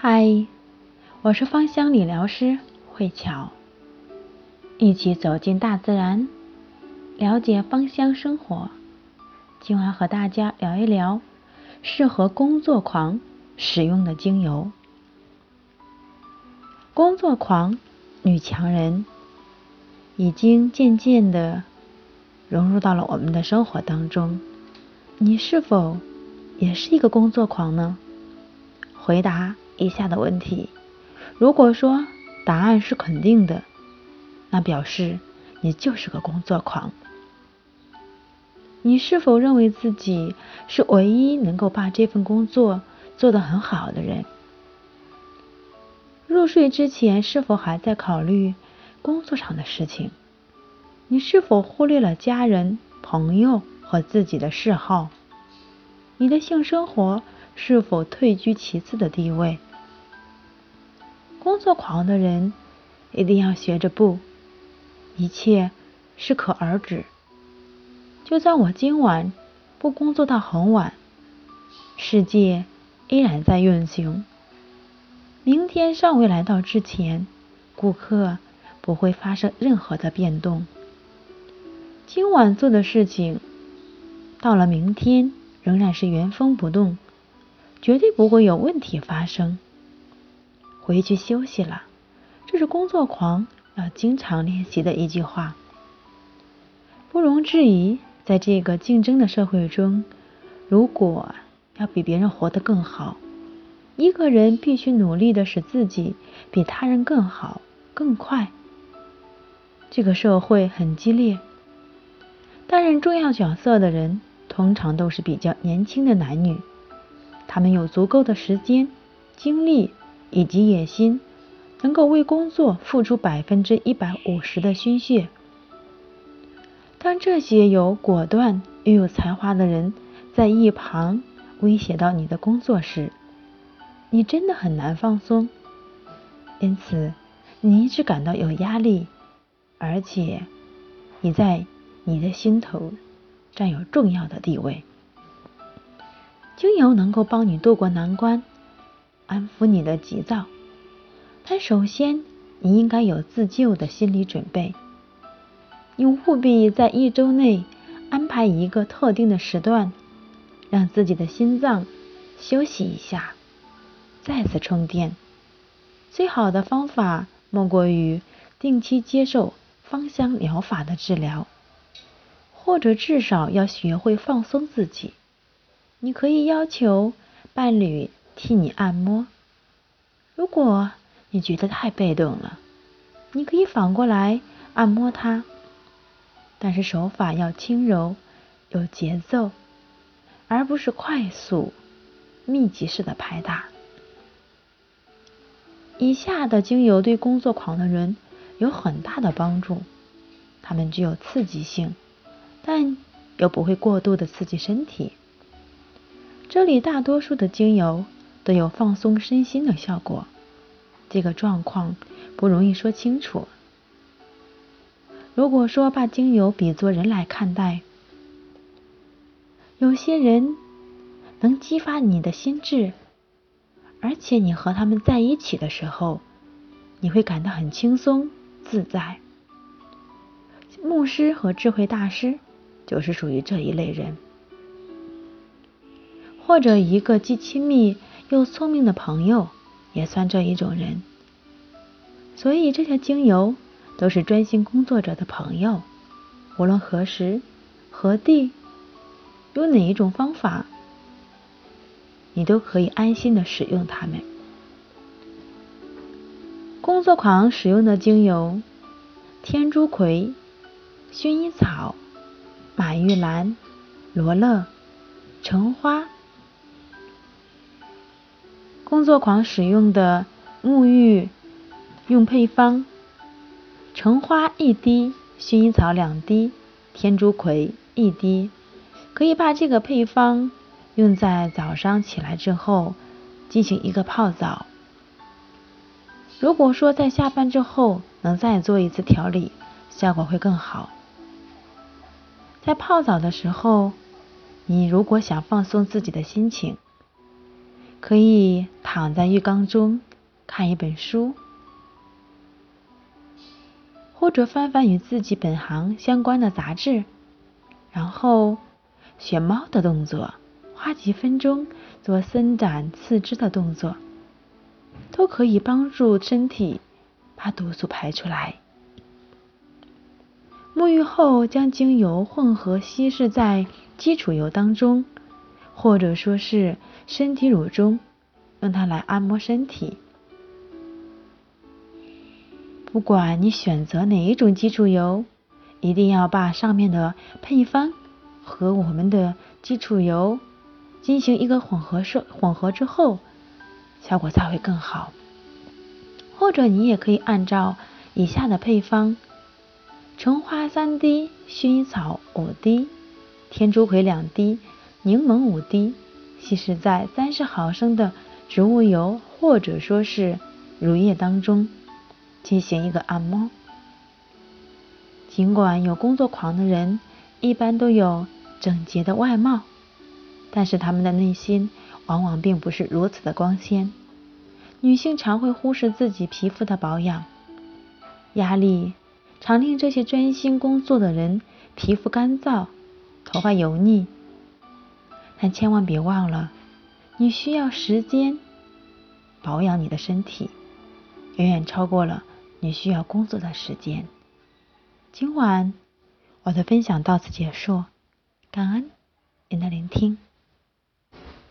嗨，我是芳香理疗师慧巧，一起走进大自然，了解芳香生活。今晚和大家聊一聊适合工作狂使用的精油。工作狂、女强人已经渐渐的融入到了我们的生活当中。你是否也是一个工作狂呢？回答。以下的问题，如果说答案是肯定的，那表示你就是个工作狂。你是否认为自己是唯一能够把这份工作做得很好的人？入睡之前是否还在考虑工作上的事情？你是否忽略了家人、朋友和自己的嗜好？你的性生活是否退居其次的地位？工作狂的人一定要学着不，一切适可而止。就算我今晚不工作到很晚，世界依然在运行。明天尚未来到之前，顾客不会发生任何的变动。今晚做的事情，到了明天仍然是原封不动，绝对不会有问题发生。回去休息了，这是工作狂要经常练习的一句话。不容置疑，在这个竞争的社会中，如果要比别人活得更好，一个人必须努力的使自己比他人更好、更快。这个社会很激烈，担任重要角色的人通常都是比较年轻的男女，他们有足够的时间、精力。以及野心，能够为工作付出百分之一百五十的心血。当这些有果断又有才华的人在一旁威胁到你的工作时，你真的很难放松。因此，你一直感到有压力，而且你在你的心头占有重要的地位。精油能够帮你渡过难关。安抚你的急躁，但首先你应该有自救的心理准备。你务必在一周内安排一个特定的时段，让自己的心脏休息一下，再次充电。最好的方法莫过于定期接受芳香疗法的治疗，或者至少要学会放松自己。你可以要求伴侣。替你按摩。如果你觉得太被动了，你可以反过来按摩它，但是手法要轻柔、有节奏，而不是快速、密集式的拍打。以下的精油对工作狂的人有很大的帮助，它们具有刺激性，但又不会过度的刺激身体。这里大多数的精油。都有放松身心的效果，这个状况不容易说清楚。如果说把精油比作人来看待，有些人能激发你的心智，而且你和他们在一起的时候，你会感到很轻松自在。牧师和智慧大师就是属于这一类人，或者一个既亲密。又聪明的朋友也算这一种人，所以这些精油都是专心工作者的朋友。无论何时何地，有哪一种方法，你都可以安心的使用它们。工作狂使用的精油：天竺葵、薰衣草、马玉兰、罗勒、橙花。工作狂使用的沐浴用配方：橙花一滴，薰衣草两滴，天竺葵一滴。可以把这个配方用在早上起来之后进行一个泡澡。如果说在下班之后能再做一次调理，效果会更好。在泡澡的时候，你如果想放松自己的心情。可以躺在浴缸中看一本书，或者翻翻与自己本行相关的杂志，然后学猫的动作，花几分钟做伸展四肢的动作，都可以帮助身体把毒素排出来。沐浴后，将精油混合稀释在基础油当中，或者说是身体乳中，用它来按摩身体。不管你选择哪一种基础油，一定要把上面的配方和我们的基础油进行一个混合设混合之后，效果才会更好。或者你也可以按照以下的配方。橙花三滴，薰衣草五滴，天竺葵两滴，柠檬五滴，稀释在三十毫升的植物油或者说是乳液当中，进行一个按摩。尽管有工作狂的人一般都有整洁的外貌，但是他们的内心往往并不是如此的光鲜。女性常会忽视自己皮肤的保养，压力。常令这些专心工作的人皮肤干燥、头发油腻，但千万别忘了，你需要时间保养你的身体，远远超过了你需要工作的时间。今晚我的分享到此结束，感恩您的聆听。